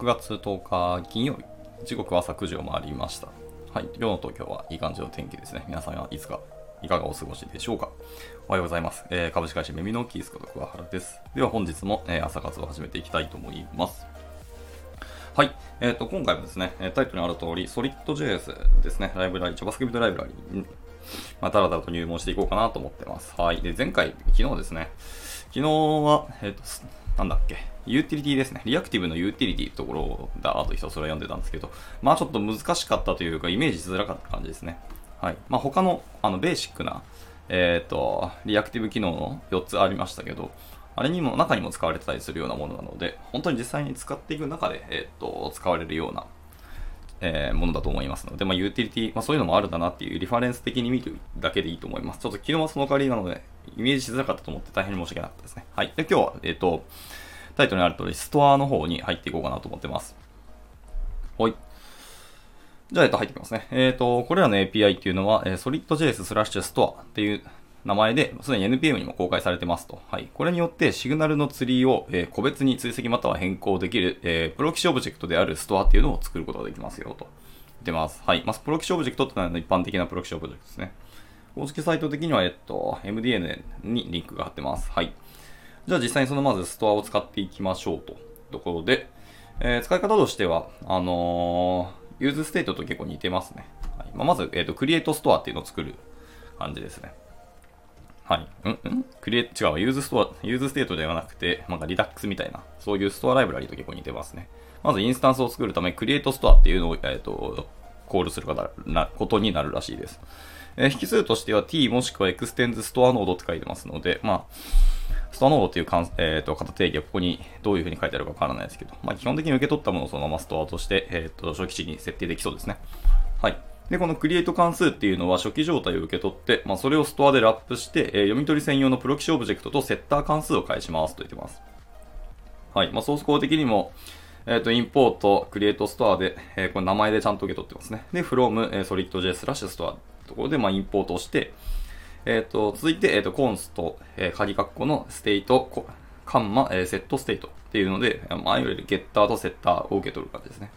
6月10日金曜日、時刻は朝9時を回りました。はい、今日の東京はいい感じの天気ですね。皆さんはいつか、いかがお過ごしでしょうか。おはようございます。えー、株式会社耳のキースこと桑原です。では本日も、えー朝活を始めていきたいと思います。はい。えっ、と、今回もですね、タイトルにある通り、SolidJS ですね、ライブラリ、JavaScript ライブラリに、まあ、だらだらと入門していこうかなと思ってます。はい。で、前回、昨日ですね、昨日は、えっ、と、なんだっけ、ユーティリティですね。リアクティブのユーティリティってところだーっとひたすら読んでたんですけど、まあちょっと難しかったというか、イメージしづらかった感じですね。はい。まあ他の、あの、ベーシックな、えっ、と、リアクティブ機能の4つありましたけど、あれにも、中にも使われてたりするようなものなので、本当に実際に使っていく中で、えっ、と、使われるような、えーものだと思いますので、まあ、ユーティリティ、まあ、そういうのもあるんだなっていうリファレンス的に見るだけでいいと思います。ちょっと昨日はその代わりなので、イメージしづらかったと思って大変申し訳なかったですね。はい。で、今日は、えっ、と、タイトルにある通り、ストアの方に入っていこうかなと思ってます。はい。じゃあ、えっと、入ってきますね。えっ、と、これらの API っていうのは、えー solid.js スラッシュストアっていう名前で、すでに NPM にも公開されてますと。はい。これによって、シグナルのツリーを、えー個別に追跡または変更できる、えープロキシオブジェクトであるストアっていうのを作ることができますよと。言ってます。はい。まあ、プロキシオブジェクトってのは一般的なプロキシオブジェクトですね。公式サイト的には、えっと、MDN にリンクが貼ってます。はい。じゃあ実際にそのまずストアを使っていきましょうと。ところで、えー使い方としては、あのー use state と結構似てますね。はいまあ、まず、えっ、と、 create store っていうのを作る感じですね。はい。んん？ create、違う、 use store、use state ではなくて、なんか Redux みたいな、そういうストアライブラリと結構似てますね。まずインスタンスを作るため、クリエイトストアっていうのを、えっ、と、コールするようなことになるらしいです。えー引数としては t もしくは extends ストアノードって書いてますので、まあ、 store node っていうかん、えー、と型定義はここにどういうふうに書いてあるかわからないですけど、まあ、基本的に受け取ったものをそのままストアとして、えー、と初期値に設定できそうですね。はい。で、この create 関数っていうのは初期状態を受け取って、まあ、それをストアでラップして、えー読み取り専用のプロキシオブジェクトとセッター関数を返しますと言ってます。はい。まあ、ソースコード的にも、えっ、と、 import、create store で、えーこれ名前でちゃんと受け取ってますね。で、from、えー、solid.j スラッシュストアところで、まあ、インポートをして、えっ、と、続いて、えっ、と、 const、えー、鍵括弧の state、カンマ、えー set state っていうので、まあ、いわゆるゲッターとセッターを受け取る感じですね。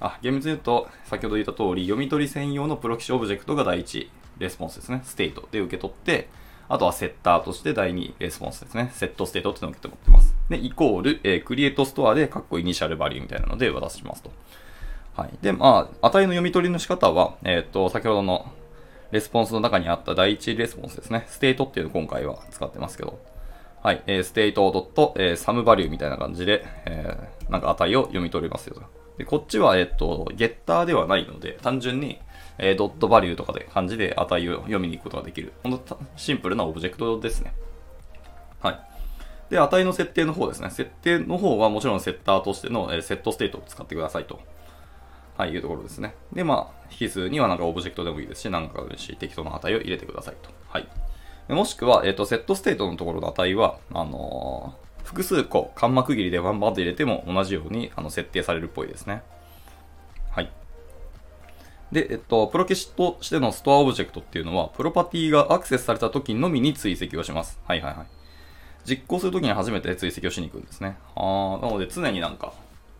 あ、厳密に言うと、先ほど言った通り、読み取り専用のプロキシオブジェクトが第一レスポンスですね。 state で受け取って、あとはセッターとして第2レスポンスですね。 set state っていうのを受け取ってます。で、イコール、えー create store で、カッコ initial value みたいなので渡しますと。はい。で、まあ、値の読み取りの仕方は、えっ、と、先ほどのレスポンスの中にあった第一レスポンスですね。 state っていうのを今回は使ってますけど、はい、えー、 state ドット、えー、 some value みたいな感じで、えーなんか値を読み取りますよと。で、こっちは、えっ、と、ゲッターではないので、単純に、えードット value とかで感じで値を読みに行くことができる。ほんとシンプルなオブジェクトですね。はい。で、値の設定の方ですね。設定の方はもちろんセッターとしての、えー set state を使ってくださいと。はい、いうところですね。で、まあ、引数にはなんかオブジェクトでもいいですし、なんかでもい、適当な値を入れてくださいと。はい。もしくは、えっ、と、 set state のところの値は、あのー複数個、カンマ区切りでバンバンと入れても同じようにあの設定されるっぽいですね。はい。で、えっと、プロキシとしてのストアオブジェクトっていうのは、プロパティがアクセスされた時のみに追跡をします。はいはいはい。実行するときに初めて追跡をしに行くんですね。あーなので常になんか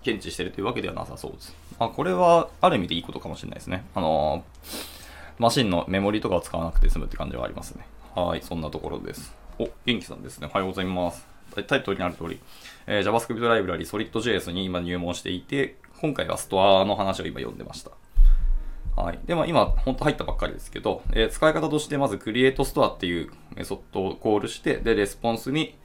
検知してるというわけではなさそうです。あ、これはある意味でいいことかもしれないですね。あのーマシンのメモリとかを使わなくて済むって感じはありますね。はい、そんなところです。お、元気さんですね。おはようございます。タイトルにある通り、えー JavaScript ライブラリ SolidJS に今入門していて、今回はストアの話を今読んでました。はい。で、まあ今、本当入ったばっかりですけど、えー使い方としてまず CreateStore っていうメソッドをコールして、で、レスポンスに、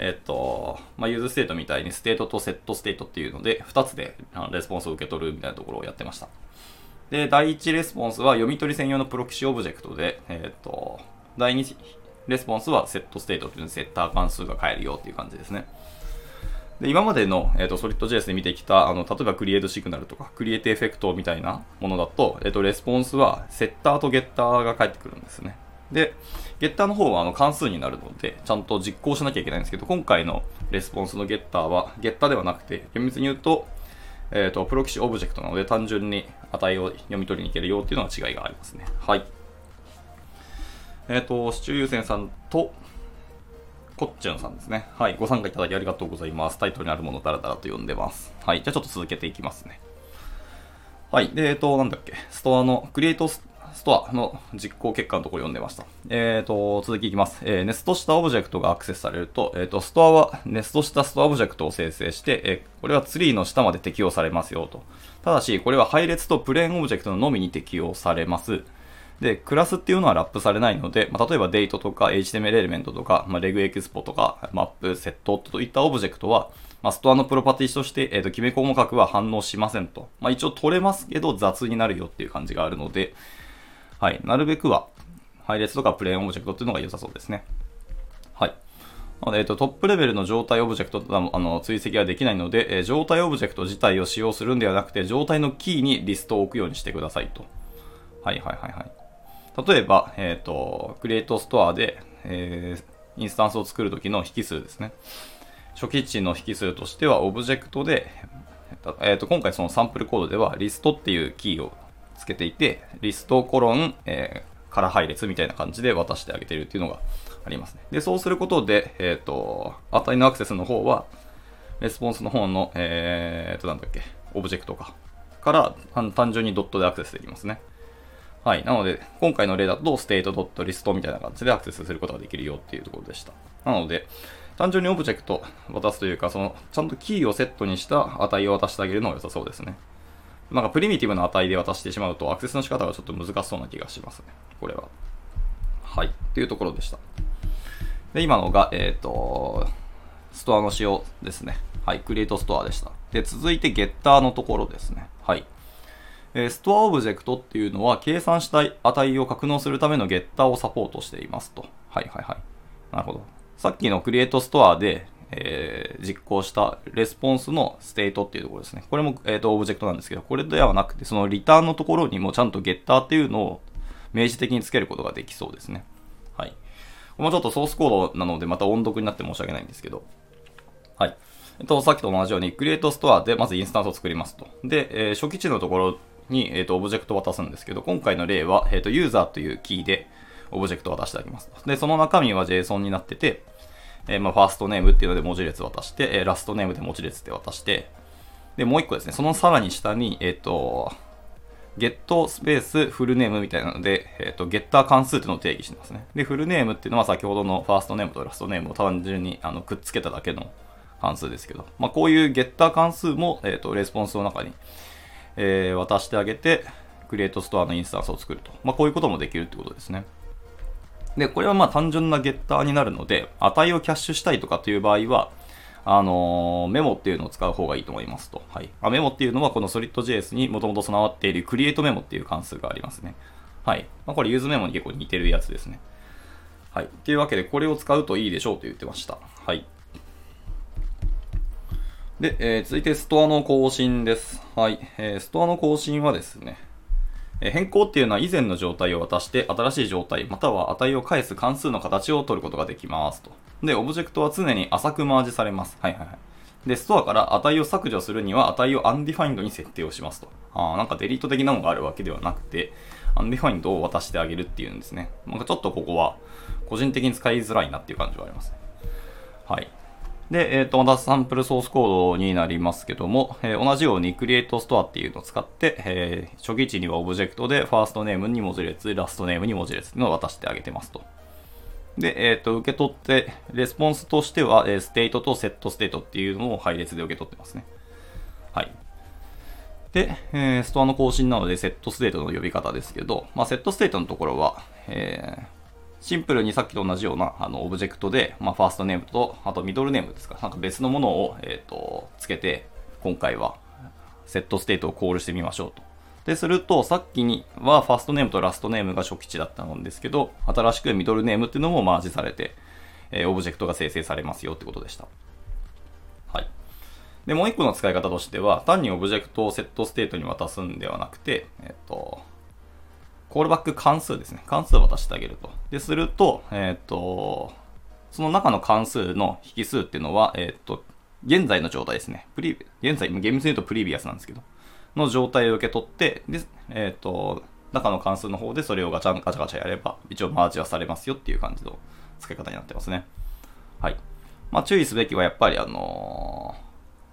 えっと、まあ、 use state みたいに state と set state っていうので、2つでレスポンスを受け取るみたいなところをやってました。で、第1レスポンスは読み取り専用のプロキシオブジェクトで、えっと、第2レスポンスは set state というセッター関数が返るよっていう感じですね。で今までの、えー、と SolidJS で見てきたあの例えば create signal とか create effect みたいなものだと,、えー、とレスポンスはセッターとゲッターが返ってくるんですね。で、ゲッターの方はあの関数になるので、ちゃんと実行しなきゃいけないんですけど、今回のレスポンスのゲッターは、ゲッターではなくて、厳密に言うと、えっ、と、プロキシオブジェクトなので、単純に値を読み取りに行けるよっていうのは違いがありますね。はい。えっ、と、シチューユーセンさんと、こっちゅんさんですね。はい。ご参加いただきありがとうございます。タイトルにあるものをダラダラと読んでます。はい。じゃあちょっと続けていきますね。はい。で、えっと、なんだっけ。ストアの、 create store の実行結果のところ読んでました。えっ、と、続きいきます。えー、ネストしたオブジェクトがアクセスされると、えっ、と、ストアはネストしたストアオブジェクトを生成して、えーこれはツリーの下まで適用されますよと。ただし、これは配列とプレーンオブジェクトのみに適用されます。で、クラスっていうのはラップされないので、まあ、例えばデートとか HTML エレメントとか、まあ、 RegExp とか、 Map、Set といったオブジェクトは、まあ、ストアのプロパティとして、えっ、と、きめ細かくは反応しませんと。まあ、一応取れますけど雑になるよっていう感じがあるので、はい。なるべくは、配列とか plain object っていうのが良さそうですね。はい。なので、えっと、トップレベルの状態オブジェクトとあの追跡はできないので、え状態オブジェクト自体を使用するんではなくて、状態のキーにリストを置くようにしてくださいと。はいはいはいはい。例えば、えっ、と、 createStore で、えーインスタンスを作るときの引数ですね。初期値の引数としては、オブジェクトで、えっーと今回そのサンプルコードでは、リストっていうキーをつけていて、リストコロン、えーから配列みたいな感じで渡してあげているっていうのがありますね。で、そうすることで、えっ、と、値のアクセスの方は、レスポンスの方の、えーと、なんだっけ、オブジェクトか。から、単純にドットでアクセスできますね。はい。なので、今回の例だと、 state ドットリストみたいな感じでアクセスすることができるよっていうところでした。なので、単純にオブジェクト渡すというか、その、ちゃんとキーをセットにした値を渡してあげるのが良さそうですね。なんかプリミティブな値で渡してしまうと、アクセスの仕方がちょっと難しそうな気がしますね。これは。はい。っていうところでした。で、今のが、えっ、と、ストアの仕様ですね。はい。 createStore でした。で、続いてゲッターのところですね。はい。えーストアオブジェクトっていうのは、計算したい値を格納するためのゲッターをサポートしていますと。はいはいはい。なるほど。さっきの createStore で、えー実行したレスポンスのステートっていうところですね。これも、えー、とオブジェクトなんですけど、これではなくて、そのリターンのところにもちゃんとゲッターっていうのを明示的につけることができそうですね。はい。これもちょっとソースコードなので、また音読になって申し訳ないんですけど、はい。えっと、さっきと同じように、 createStore でまずインスタンスを作りますと。で、えー初期値のところに、えっと、オブジェクトを渡すんですけど、今回の例は、えっと、ユーザーというキーで、オブジェクトを渡してあげます。で、その中身は JSON になってて、えーまあ、ファーストネームっていうので文字列渡して、えーラストネームで文字列で渡して、で、もう一個ですね、そのさらに下に、えっ、と、ゲットスペースフルネームみたいなので、えっ、と、ゲッター関数っていうのを定義してますね。で、フルネームっていうのは先ほどのファーストネームとラストネームを単純にあのくっつけただけの関数ですけど、まあ、こういうゲッター関数も、えっ、と、レスポンスの中に、えー渡してあげて、クリエイトストアのインスタンスを作ると。まあ、こういうこともできるってことですね。で、これはまあ単純なゲッターになるので、値をキャッシュしたいとかという場合は、あのーメモっていうのを使う方がいいと思いますと。はい。あメモっていうのはこの solid.js にもともと備わっている create メモっていう関数がありますね。はい。まあ、これユーズメモに結構似てるやつですね。はい。というわけで、これを使うといいでしょうと言ってました。はい。で、えー続いてストアの更新です。はい。えーストアの更新はですね、変更っていうのは以前の状態を渡して新しい状態または値を返す関数の形を取ることができますと。で、オブジェクトは常に浅くマージされます。はいはいはい。で、ストアから値を削除するには値を undefined に設定をしますと。あーなんかデリート的なのがあるわけではなくて、undefined を渡してあげるっていうんですね。なんかちょっとここは個人的に使いづらいなっていう感じはあります。はい。で、えっ、と、またサンプルソースコードになりますけども、えー同じように Create Store っていうのを使って、えー初期値にはオブジェクトで、ファーストネームに文字列、ラストネームに文字列っていうのを渡してあげてますと。で、えっ、と、受け取って、レスポンスとしては、えー state と setState っていうのを配列で受け取ってますね。はい。で、えーストアの更新なので、 setState の呼び方ですけど、まあ、 setState のところは、えーシンプルにさっきと同じようなあのオブジェクトで、まあ、ファーストネームと、あとミドルネームですか、なんか別のものを、えー、とつけて、今回は setState をコールしてみましょうと。で、すると、さっきにはファーストネームとラストネームが初期値だったんですけど、新しくミドルネームっていうのもマージされて、えーオブジェクトが生成されますよってことでした。はい。で、もう一個の使い方としては、単にオブジェクトを setState に渡すんではなくて、えっ、と、コールバック関数ですね。関数を渡してあげると。で、すると、えっ、と、その中の関数の引数っていうのは、えっ、と、現在の状態ですね。プリ、現在、厳密に言うとプリビアスなんですけど、の状態を受け取って、で、えっ、と、中の関数の方でそれをガチャガチャガチャやれば、一応マージはされますよっていう感じの付け方になってますね。はい。まあ、注意すべきはやっぱりあの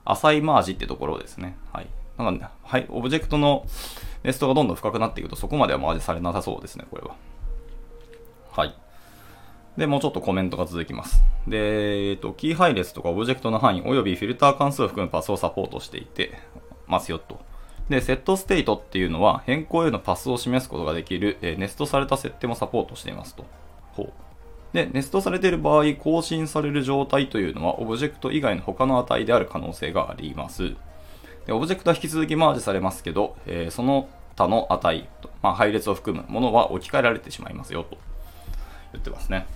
ー、浅いマージってところですね。はい。なんか、ね、はい、オブジェクトのネストがどんどん深くなっていくと、そこまではマージされなさそうですね、これは。はい。で、もうちょっとコメントが続きます。で、えっと、キー配列とかオブジェクトの範囲及びフィルター関数を含むパスをサポートしていてますよと。で、 setState っていうのは変更へのパスを示すことができる、えネストされた設定もサポートしていますと。ほう。で、ネストされている場合、更新される状態というのは、オブジェクト以外の他の値である可能性があります。でオブジェクトは引き続きマージされますけど、えー、その他の値、まあ、配列を含むものは置き換えられてしまいますよと言ってますね。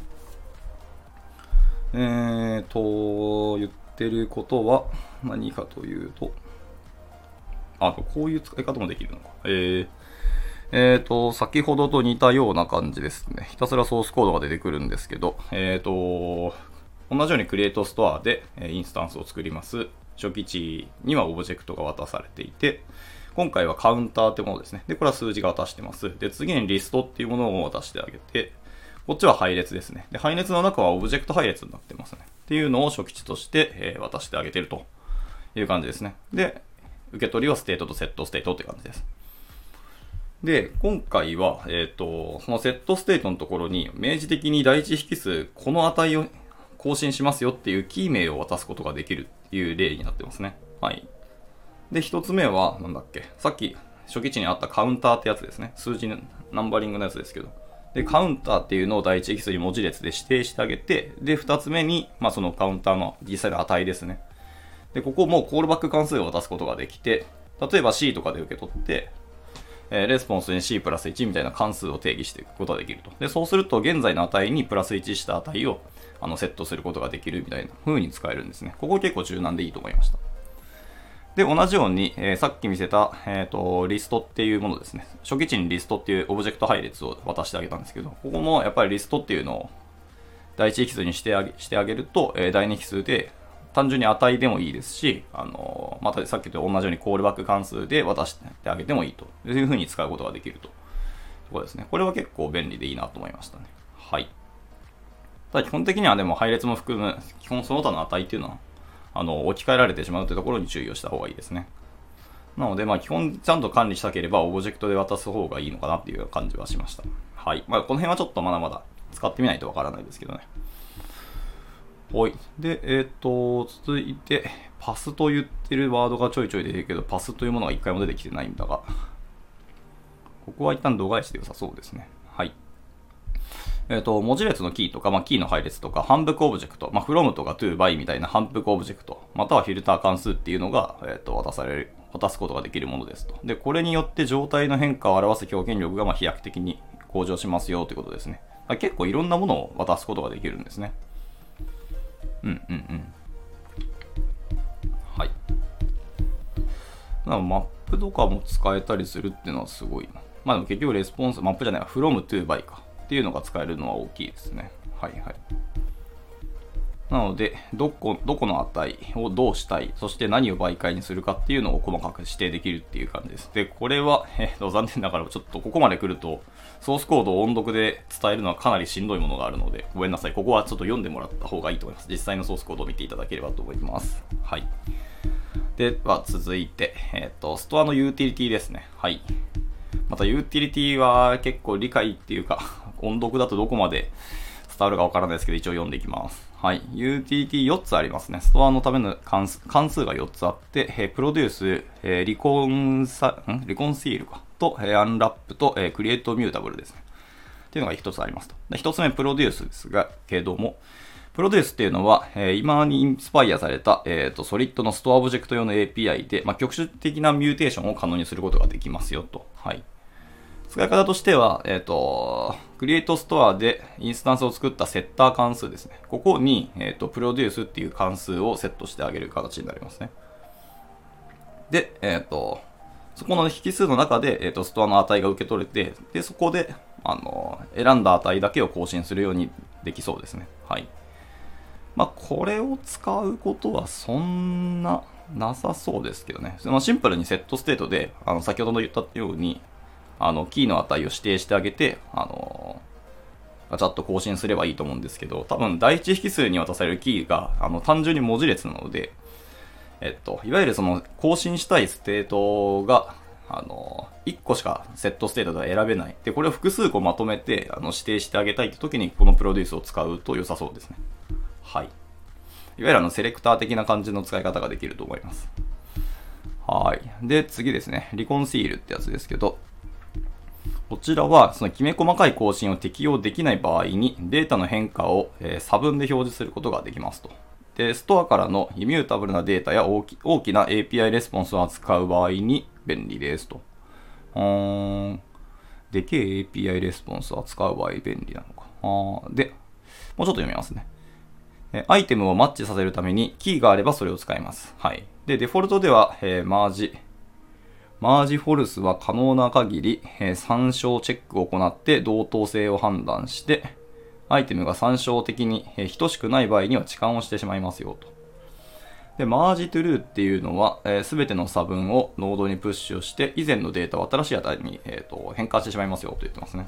えーと、言ってることは何かというと、あと、こういう使い方もできるのか。えー、えーと、先ほどと似たような感じですね。ひたすらソースコードが出てくるんですけど、えーと、同じように createStore でインスタンスを作ります。初期値にはオブジェクトが渡されていて、今回はカウンターってものですね。で、これは数字が渡してます。で、次にリストっていうものを渡してあげて、こっちは配列ですね。で、配列の中はオブジェクト配列になってますね。っていうのを初期値として、え渡してあげてるという感じですね。で、受け取りは state と setState って感じです。で、今回は、えっ、ー、と、その setState のところに、明示的に第一引数、この値を更新しますよっていうキー名を渡すことができるいう例になってますね。はい。で、一つ目は、なんだっけ、さっき初期値にあったカウンターってやつですね。数字のナンバリングのやつですけど。で、カウンターっていうのを第一引数に文字列で指定してあげて、で、二つ目に、まあ、そのカウンターの実際の値ですね。で、ここもコールバック関数を渡すことができて、例えば C とかで受け取って、え、レスポンスに C プラス1みたいな関数を定義していくことができると。で、そうすると現在の値にプラス1した値をあのセットすることができるみたいな風に使えるんですね。ここ結構柔軟でいいと思いました。で、同じように、えー、さっき見せた、えっ、ー、と、リストっていうものですね。初期値にリストっていうオブジェクト配列を渡してあげたんですけど、ここもやっぱりリストっていうのを第一引数にしてあげしてあげると、えー、第二引数で単純に値でもいいですし、あのまたさっきと同じようにコールバック関数で渡してあげてもいいというふうに使うことができると。ころですね。これは結構便利でいいなと思いましたね。はい。ただ基本的にはでも配列も含む、基本その他の値っていうのは、あの、置き換えられてしまうというところに注意をした方がいいですね。なので、まあ基本ちゃんと管理したければ、オブジェクトで渡す方がいいのかなっていう感じはしました。はい。まあこの辺はちょっとまだまだ使ってみないとわからないですけどね。はい。で、えっ、ー、と、続いて、パスと言ってるワードがちょいちょい出てるけど、パスというものが一回も出てきてないんだが、ここは一旦度外視で良さそうですね。えっ、ー、と、文字列のキーとか、まあ、キーの配列とか、反復オブジェクト、まあ、from とか to by みたいな反復オブジェクト、またはフィルター関数っていうのが、えっ、ー、と、渡される、渡すことができるものですと。で、これによって状態の変化を表す表現力が、まあ飛躍的に向上しますよということですね。結構いろんなものを渡すことができるんですね。うんうんうん。はい。だからマップとかも使えたりするっていうのはすごいな。まあでも結局レスポンス、マップじゃない、from to by かっていうのが使えるのは大きいですね。はいはい。なので、どこ、どこの値をどうしたい、そして何を媒介にするかっていうのを細かく指定できるっていう感じです。で、これは、えっ、と、残念ながらちょっとここまで来ると、ソースコードを音読で伝えるのはかなりしんどいものがあるので、ごめんなさい。ここはちょっと読んでもらった方がいいと思います。実際のソースコードを見ていただければと思います。はい。では、続いて、えっ、と、ストアのユーティリティですね。はい。またユーティリティは結構理解っていうか、音読だとどこまで伝わるかわからないですけど、一応読んでいきます。はい。ユーティリティ4つありますね。ストアのための関数関数が4つあって、え produce、えリコンサ、ん？ reconcile か。と、え unwrap と、え createMutable ですね。っていうのが1つありますと。で1つ目、 produce ですが、けども、produce っていうのは、えー、 Immer にインスパイアされた、えっ、ー、と、ソリッドのストアオブジェクト用の API で、まあ、局所的なミューテーションを可能にすることができますよと。はい。使い方としては、えっ、ー、と、 createStore でインスタンスを作ったセッター関数ですね。ここに、えっ、ー、と、 produce っていう関数をセットしてあげる形になりますね。で、えっ、ー、と、そこの引数の中で、えっ、と、ストアの値が受け取れて、で、そこで、あの、選んだ値だけを更新するようにできそうですね。はい。まあ、これを使うことはそんななさそうですけどね。そのシンプルに setState で、あの、先ほどの言ったように、あの、キーの値を指定してあげて、あの、ガチャッと更新すればいいと思うんですけど、多分第一引数に渡されるキーが、あの、単純に文字列なので、えっと、いわゆるその更新したいステートが、あの、1個しかセットステートでは選べない。で、これを複数個まとめて、あの、指定してあげたいって時に、このプロデュースを使うと良さそうですね。はい。いわゆるあの、セレクター的な感じの使い方ができると思います。はい。で、次ですね。リコンシールってやつですけど、こちらは、そのきめ細かい更新を適用できない場合に、データの変化を、え、差分で表示することができますと。で、ストアからのイミュータブルなデータや大き大きな API レスポンスを扱う場合に便利ですと。うーん。でけえ API レスポンスを扱う場合便利なのか。あで、もうちょっと読みますね。アイテムをマッチさせるためにキーがあればそれを使います。はい。で、デフォルトでは、えー、マージ、マージフォルスは可能な限り、えー、参照チェックを行って同等性を判断して、アイテムが参照的に、えー、等しくない場合には置換をしてしまいますよと。で、マージトゥルーっていうのは、す、えー、べ、ての差分をノードにプッシュして、以前のデータを新しい値に、えーと変換してしまいますよと言ってますね。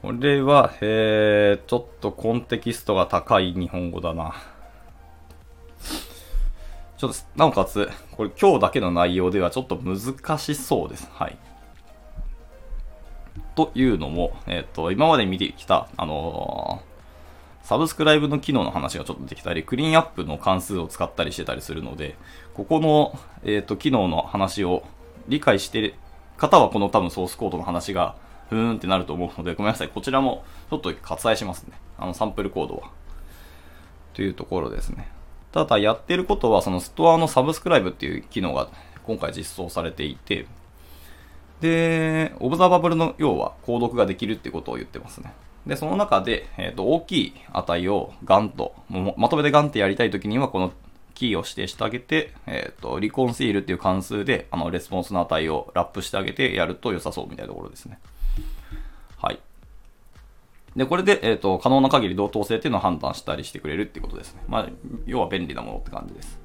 これは、えー、ちょっとコンテキストが高い日本語だな。ちょっと、なおかつ、これ今日だけの内容ではちょっと難しそうです。はい。というのも、えっ、ー、と、今まで見てきた、あのー、サブスクライブの機能の話がちょっとできたり、クリーンアップの関数を使ったりしてたりするので、ここの、えっ、ー、と、機能の話を理解してる方は、この多分ソースコードの話がふーんってなると思うので、ごめんなさい。こちらもちょっと割愛しますね。あの、サンプルコードは。というところですね。ただ、やってることは、そのストアのサブスクライブっていう機能が今回実装されていて、で、オブザーバブルの要は、購読ができるってことを言ってますね。で、その中で、えっ、ー、と、大きい値をガンと、まとめてガンってやりたいときには、このキーを指定してあげて、えっ、ー、と、リコンシールっていう関数で、あの、レスポンスの値をラップしてあげてやると良さそうみたいなところですね。はい。で、これで、えっ、ー、と、可能な限り同等性っていうのを判断したりしてくれるっていうことですね。まあ、要は便利なものって感じです。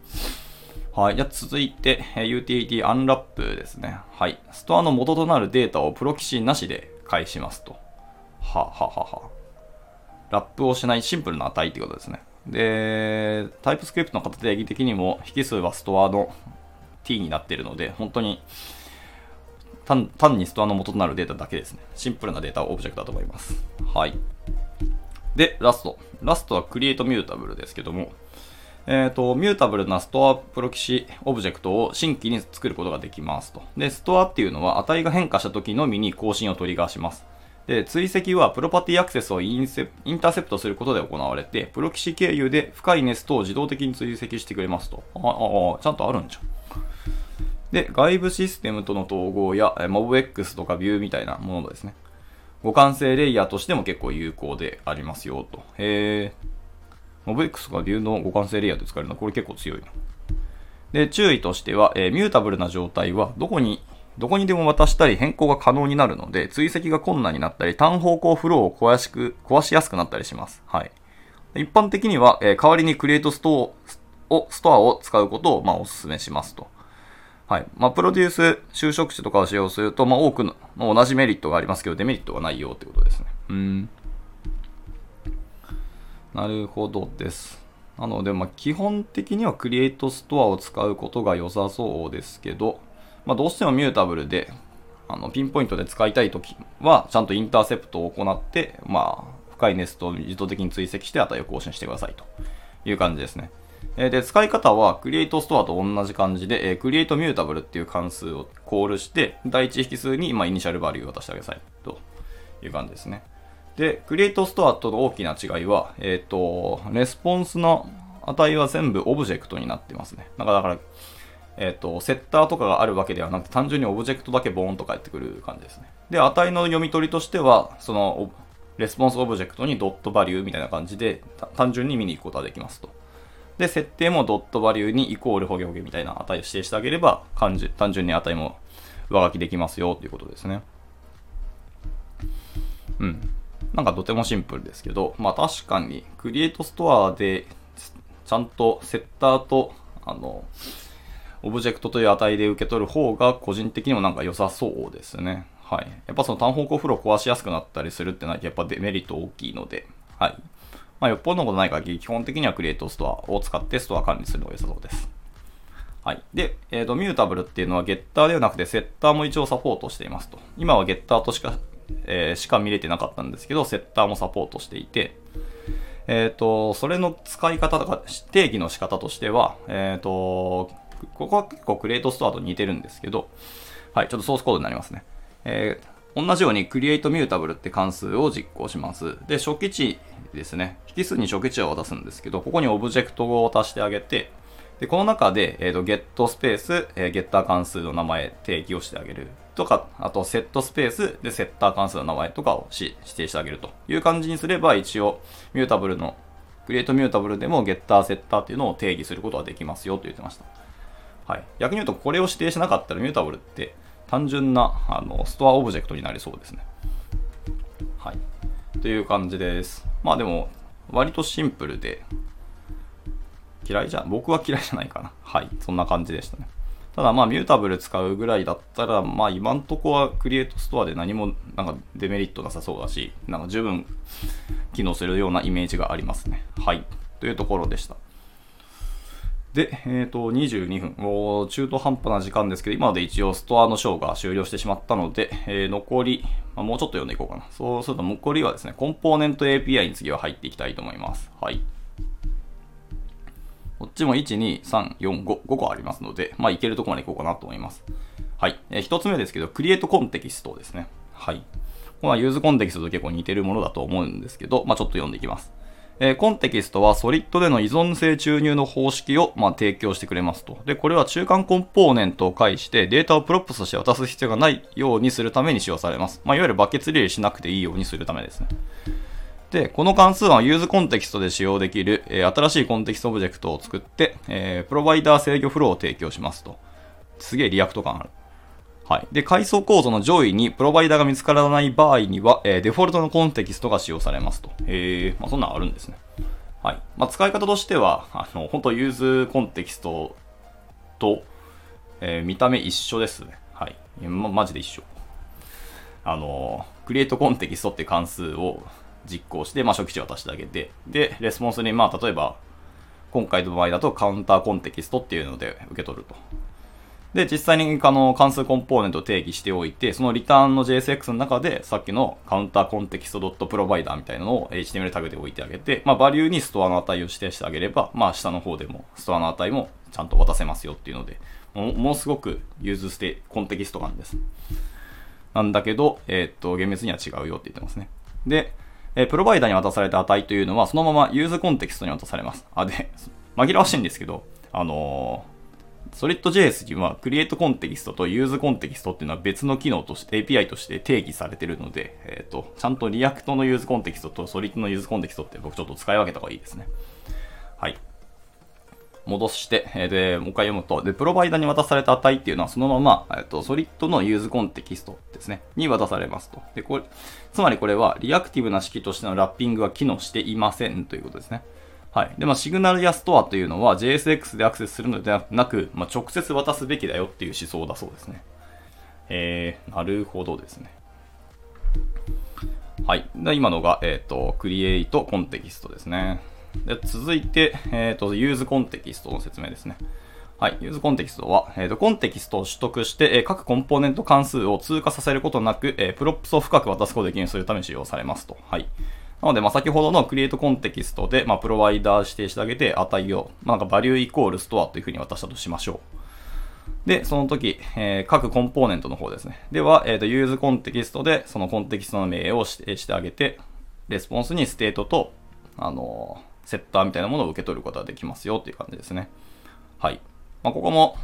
はい。じゃあ続いて、utility unwrap ですね。はい。ストアの元となるデータをプロキシなしで返しますと。はははは。ラップをしないシンプルな値ってことですね。で、 TypeScript の型定義的にも引数はストアの t になっているので、本当に単純にストアの元となるデータだけですね。シンプルなデータをオブジェクトだと思います。はい。で、ラスト。ラストは createMutable ですけども、えっ、ー、と、 mutable なストアプロキシオブジェクトを新規に作ることができますと。で、ストアっていうのは値が変化した時のみに更新をトリガーします。で、追跡はプロパティアクセスをインセインターセプトすることで行われて、プロキシ経由で深いネストを自動的に追跡してくれますと。ああ、ちゃんとあるんじゃん。で、外部システムとの統合や MobX とか View みたいなものですね。互換性レイヤーとしても結構有効でありますよと。へー。MobX とか View の互換性レイヤーで使えるの？はこれ結構強いな。で、注意としては、えー、ミュータブルな状態はどこに、どこにでも渡したり変更が可能になるので、追跡が困難になったり、単方向フローを壊しく壊しやすくなったりします。はい。一般的には、えー、代わりにクリエイトストをストアを使うことを、まあ、お勧めしますと。はい。まあ、プロデュース、就職地とかを使用すると、まあ、多くのま、同じメリットがありますけど、デメリットがないよってことですね。うん。なるほどです。なので、まあ、基本的にはクリエイトストアを使うことが良さそうですけど、まあ、どうしても mutable で、あの、ピンポイントで使いたいときは、ちゃんとインターセプトを行って、まあ、深いネストを自動的に追跡して値を更新してくださいという感じですね。えで、使い方は、 createStore と同じ感じで、え createMutable っていう関数をコールして、第一引数に、ま、 initial value を渡してあげなさいという感じですね。で、 createStore との大きな違いは、えっ、ー、と、レスポンスの値は全部オブジェクトになってますね。だから、だからえっ、ー、と、セッターとかがあるわけではなくて、単純にオブジェクトだけボーンと返ってくる感じですね。で、値の読み取りとしては、その、レスポンスオブジェクトに dot value みたいな感じで、単純に見に行くことができますと。で、設定も dot value にイコールホゲホゲみたいな値を指定してあげれば、単純に値も上書きできますよということですね。うん。なんかとてもシンプルですけど、まあ確かに、 createStore でちゃんとセッターと、あの、オブジェクトという値で受け取る方が個人的にもなんか良さそうですね。はい。やっぱその単方向フロー壊しやすくなったりするってのはやっぱデメリット大きいので、はい。まあ、よっぽどのことない限り、基本的には createStore を使ってストア管理するのが良さそうです。はい。で、えっ、ー、と、 mutable っていうのはゲッターではなくてセッターも一応サポートしていますと。今はゲッターとしか、えー、しか見れてなかったんですけど、セッターもサポートしていて、えっ、ー、と、それの使い方とか、定義の仕方としては、えっ、と、ここは結構クリエイトストアと似てるんですけど、はい、ちょっとソースコードになりますね。えー、同じように create mutable って関数を実行します。で、初期値ですね。引数に初期値を渡すんですけど、ここにオブジェクトを足してあげて、で、この中で、えっ、ー、と、get スペース、えー、ゲッター関数の名前定義をしてあげるとか、あと、セットスペースでセッター関数の名前とかを指定してあげるという感じにすれば、一応、mutable の、 createMutable でもゲッター、セッターっていうのを定義することができますよと言ってました。はい。逆に言うと、これを指定しなかったら mutable って単純なあのストアオブジェクトになりそうですね。はい。という感じです。まあでも、割とシンプルで、嫌いじゃ、僕は嫌いじゃないかな。はい。そんな感じでしたね。ただまあ mutable 使うぐらいだったら、まあ今んとこは createStore で何もなんかデメリットなさそうだし、なんか十分機能するようなイメージがありますね。はい。というところでした。で、えっ、ー、と、22分。もう中途半端な時間ですけど、今まで一応ストアのショーが終了してしまったので、えー、残り、まあ、もうちょっと読んでいこうかな。そうすると、残りはですね、コンポーネント API に次は入っていきたいと思います。はい。こっちも1、2、3、4、5、5個ありますので、まあ、いけるとこまでいこうかなと思います。はい。えー、1つ目ですけど、クリエイトコンテキストですね。はい。ここは useContext と結構似てるものだと思うんですけど、まあ、ちょっと読んでいきます。えー、コンテキストは Solid での依存性注入の方式を、まあ、提供してくれますと。で、これは中間コンポーネントを介してデータを props として渡す必要がないようにするために使用されます。まあ、いわゆるバケツリレーしなくていいようにするためですね。で、この関数は useContext で使用できる、えー、新しいコンテキストオブジェクトを作って、えー、プロバイダー制御フローを提供しますと。すげえ React 感ある。はい。で、階層構造の上位にプロバイダーが見つからない場合には、えー、デフォルトのコンテキストが使用されますと。へえ、まあそんなんあるんですね。はい。まあ使い方としては、あの、本当 useContext と、えー、見た目一緒ですね。はい。ま、マジで一緒。あの、 createContext って関数を実行して、まあ初期値を渡してあげて、で、レスポンスに、まあ例えば、今回の場合だと CounterContext っていうので受け取ると。で、実際にあの関数コンポーネントを定義しておいて、そのリターンの JSX の中で、さっきのカウンターコンテキスト .provider みたいなのを HTML タグで置いてあげて、まあ、 value にストアの値を指定してあげれば、まあ、下の方でもストアの値もちゃんと渡せますよっていうので、もものすごく use ステ Context 感です。なんだけど、えー、っと、厳密には違うよって言ってますね。で、えー、プロバイダーに渡された値というのは、そのまま useContext に渡されます。あ、で、紛らわしいんですけど、あのー SolidJS には createContext と Use コンテキストっていうのは別の機能として API として定義されてるので、えっ、ー、と、ちゃんと React の useContext と Solid の Use コンテキストって僕ちょっと使い分けた方がいいですね。はい。戻して、えー、で、もう一回読むと、で、プロバイダに渡された値っていうのはそのまま、えっ、ー、と、Solid の Use コンテキストですね、に渡されますと。で、これ、つまりこれはリアクティブな式としてのラッピングは機能していませんということですね。はい。で、まあ、シグナルやストアというのは JSX でアクセスするのではなく、まあ、直接渡すべきだよっていう思想だそうですね。えー、なるほどですね。はい。で今のが、えっ、ー、と、 createContext ですね。で続いて、えっ、ー、と、 useContext の説明ですね。はい。 useContext は、えっ、ー、と、コンテキストを取得して、えー、各コンポーネント関数を通過させることなく、えー、 props を深く渡すことできるようにするために使用されますと。はい。なので、まあ、先ほどの createContext で、まあ、プロバイダー指定してあげて、値を、まあ、なんか value イコールストアというふうに渡したとしましょう。で、その時、えー、各コンポーネントの方ですね。では、えっ、ー、と、 useContext で、そのコンテキストの名を指定してあげて、レスポンスに state と、あのー、セッターみたいなものを受け取ることができますよっていう感じですね。はい。まあ、ここも、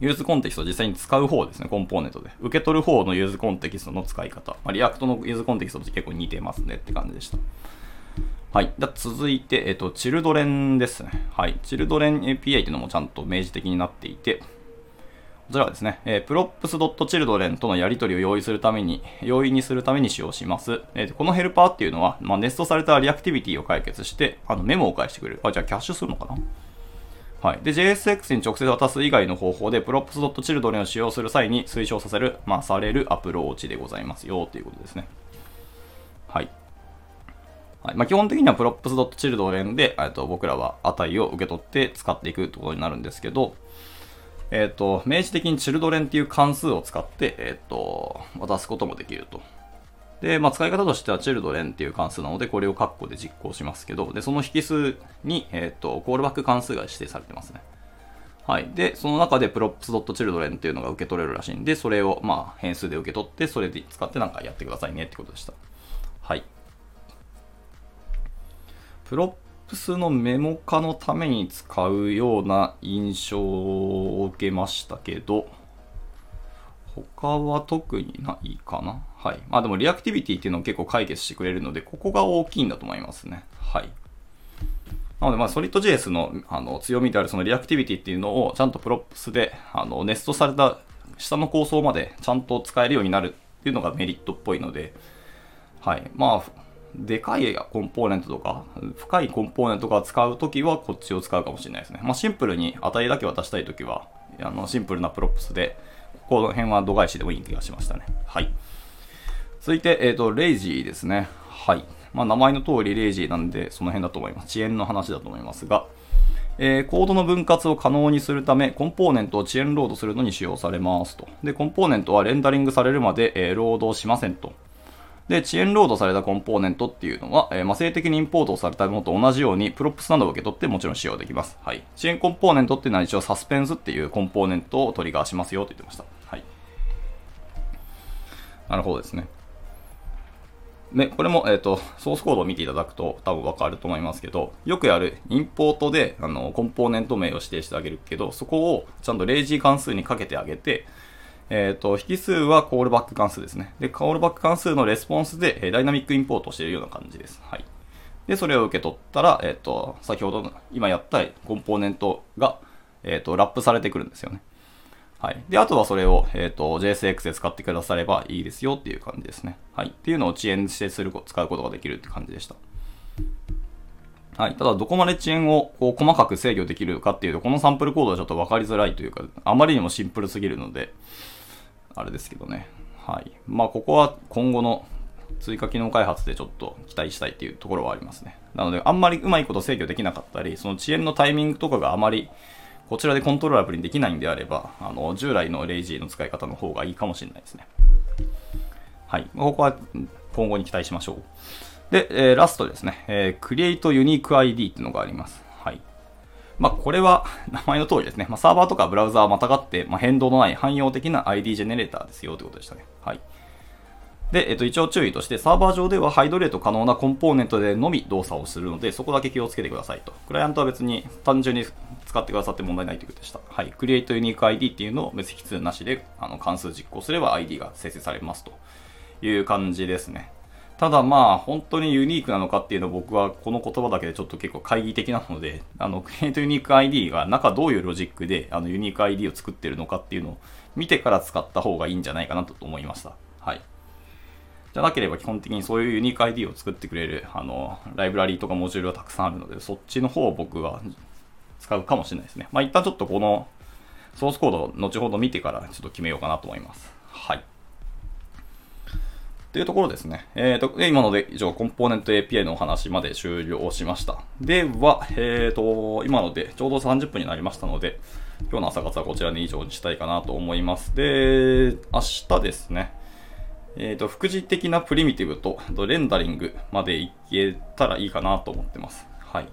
useContext を実際に使う方ですね、コンポーネントで。受け取る方の useContext の使い方。まあ、 React の useContext と結構似てますねって感じでした。はい。続いて、えっと、 children ですね。はい。 children API っていうのもちゃんと明示的になっていて、こちらはですね、えー、props.children とのやり取りを用意するために、容易にするために使用します。えー、このヘルパーっていうのは、まあ、ネストされたリアクティビティを解決して、あのメモを返してくれる。あ、じゃあキャッシュするのかな？はい。で、JSX に直接渡す以外の方法で、props.children を使用する際に推奨させる、まあ、されるアプローチでございますよ、ということですね。はい。はいまあ、基本的には props.children で、と、僕らは値を受け取って使っていくということになるんですけど、えっ、と、明示的に children っていう関数を使って、えっ、と、渡すこともできると。で、まあ、使い方としては children っていう関数なので、これを括弧で実行しますけど、で、その引数に、えっ、と、コールバック関数が指定されてますね。はい。で、その中で props.children っていうのが受け取れるらしいんで、それを、まあ、変数で受け取って、それで使ってなんかやってくださいねってことでした。はい。 props のメモ化のために使うような印象を受けましたけど、他は特にないかな？はい。まあでも reactivity っていうのを結構解決してくれるので、ここが大きいんだと思いますね。はい。なので、まあ、ソリッド JS のあの強みであるその reactivity っていうのをちゃんと props であのネストされた下の階層までちゃんと使えるようになるっていうのがメリットっぽいので、はい。まあ、でかいコンポーネントとか、深いコンポーネントが使うときはこっちを使うかもしれないですね。まあ、シンプルに値だけ渡したいときは、あのシンプルな props で、この辺は度外視でもいい気がしましたね。はい。続いて、えっ、ー、と、 lazy ですね。はい。まあ、名前の通り lazy なんで、その辺だと思います。遅延の話だと思いますが、えー、コードの分割を可能にするため、コンポーネントを遅延ロードするのに使用されますと。で、コンポーネントはレンダリングされるまで、えー、ロードしませんと。で、遅延ロードされたコンポーネントっていうのは、えー、まあ、静的にインポートされたものと同じように、 props などを受け取ってもちろん使用できます。はい。遅延コンポーネントっていうのは一応サスペンスっていうコンポーネントをトリガーしますよと言ってました。なるほどですね。で、これも、えっ、ー、と、ソースコードを見ていただくと多分わかると思いますけど、よくやるインポートで、あの、コンポーネント名を指定してあげるけど、そこをちゃんと lazy 関数にかけてあげて、えっ、ー、と、引数はコールバック関数ですね。で、コールバック関数のレスポンスで、えダイナミックインポートしているような感じです。はい。で、それを受け取ったら、えっ、と、先ほどの、今やったコンポーネントが、えっ、と、ラップされてくるんですよね。はい。で、あとはそれを、えっ、と、JSX で使ってくださればいいですよっていう感じですね。はい。っていうのを遅延してする、使うことができるって感じでした。はい。ただ、どこまで遅延をこう細かく制御できるかっていうと、このサンプルコードはちょっと分かりづらいというか、あまりにもシンプルすぎるので、あれですけどね。はい。まあ、ここは今後の追加機能開発でちょっと期待したいっていうところはありますね。なので、あんまりうまいこと制御できなかったり、その遅延のタイミングとかがあまりこちらでコントローラブルにできないんであれば、あの従来のレイジーの使い方の方がいいかもしれないですね。はい。ここは今後に期待しましょう。で、えー、ラストですね、えー、Create Unique ID っていうのがあります。はいまあ、これは 名前の通りですね。まあ、サーバーとかブラウザーまたがって、まあ、変動のない汎用的な ID ジェネレーターですよということでしたね。はい。で、えっと、一応注意として、サーバー上ではハイドレート可能なコンポーネントでのみ動作をするので、そこだけ気をつけてくださいと。クライアントは別に単純に使ってくださって問題ないということでした。はい。Create Unique ID っていうのを別筆なしであの関数実行すれば ID が生成されますという感じですね。ただまあ、本当にユニークなのかっていうのは僕はこの言葉だけでちょっと結構懐疑的なので、あの、クリエイトユニーク ID が中どういうロジックであのユニーク ID を作ってるのかっていうのを見てから使った方がいいんじゃないかなと思いました。はい。じゃなければ基本的にそういうユニーク ID を作ってくれる、あの、ライブラリーとかモジュールがたくさんあるので、そっちの方を僕は使うかもしれないですね。まあ一旦ちょっとこのソースコードを後ほど見てからちょっと決めようかなと思います。はい。というところですね。えっ、ー、と、今ので以上、コンポーネント API のお話まで終了しました。では、えっ、ー、と、今のでちょうど30分になりましたので、今日の朝活はこちらに以上にしたいかなと思います。で、明日ですね。えっ、ー、と、副次的なプリミティブとレンダリングまでいけたらいいかなと思ってます。はい。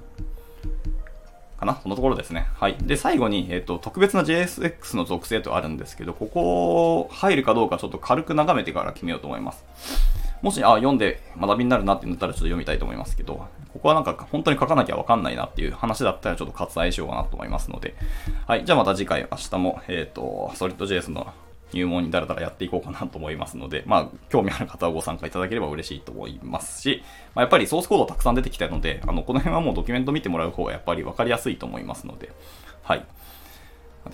かな？そのところですね。はい。で、最後に、えっ、ー、と、特別な JSX の属性とあるんですけど、ここ入るかどうかちょっと軽く眺めてから決めようと思います。もし、あ、読んで学びになるなって言ったらちょっと読みたいと思いますけど、ここはなんか本当に書かなきゃわかんないなっていう話だったらちょっと割愛しようかなと思いますので、はい。じゃあまた次回、明日も、えっ、ー、と、SolidJS の入門にだらだらやっていこうかなと思いますので、まあ、興味ある方はご参加いただければ嬉しいと思いますし、まあ、やっぱりソースコードたくさん出てきたので、あの、この辺はもうドキュメント見てもらう方がやっぱり分かりやすいと思いますので、はい。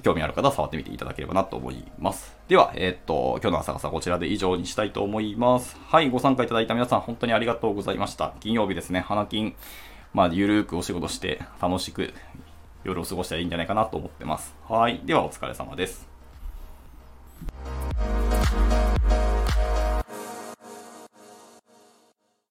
興味ある方は触ってみていただければなと思います。では、えー、っと、今日の朝方こちらで以上にしたいと思います。はい、ご参加いただいた皆さん本当にありがとうございました。金曜日ですね、花金、まあ、ゆるーくお仕事して楽しく夜を過ごしたらいいんじゃないかなと思ってます。はい。ではお疲れ様です。Thank you